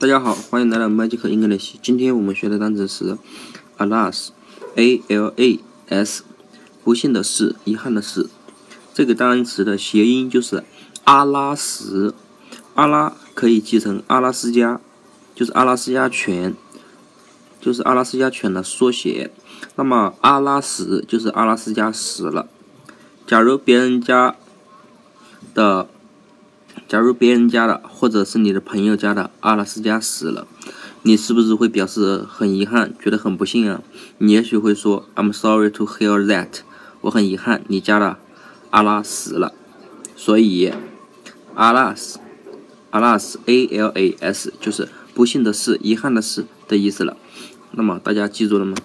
大家好，欢迎来到 Magic English。今天我们学的单词是 alas，a l a s，不幸的是，遗憾的是。这个单词的谐音就是阿拉什，阿拉可以记成阿拉斯加，就是阿拉斯加犬，就是阿拉斯加犬的缩写。那么阿拉什就是阿拉斯加死了。假如别人家的。假如别人家的，或者是你的朋友家的阿拉斯加死了，你是不是会表示很遗憾，觉得很不幸啊？你也许会说 "I'm sorry to hear that"，我很遗憾你家的阿拉死了。所以，alas，alas，a l a s 就是不幸的是，遗憾的是的意思了。那么大家记住了吗？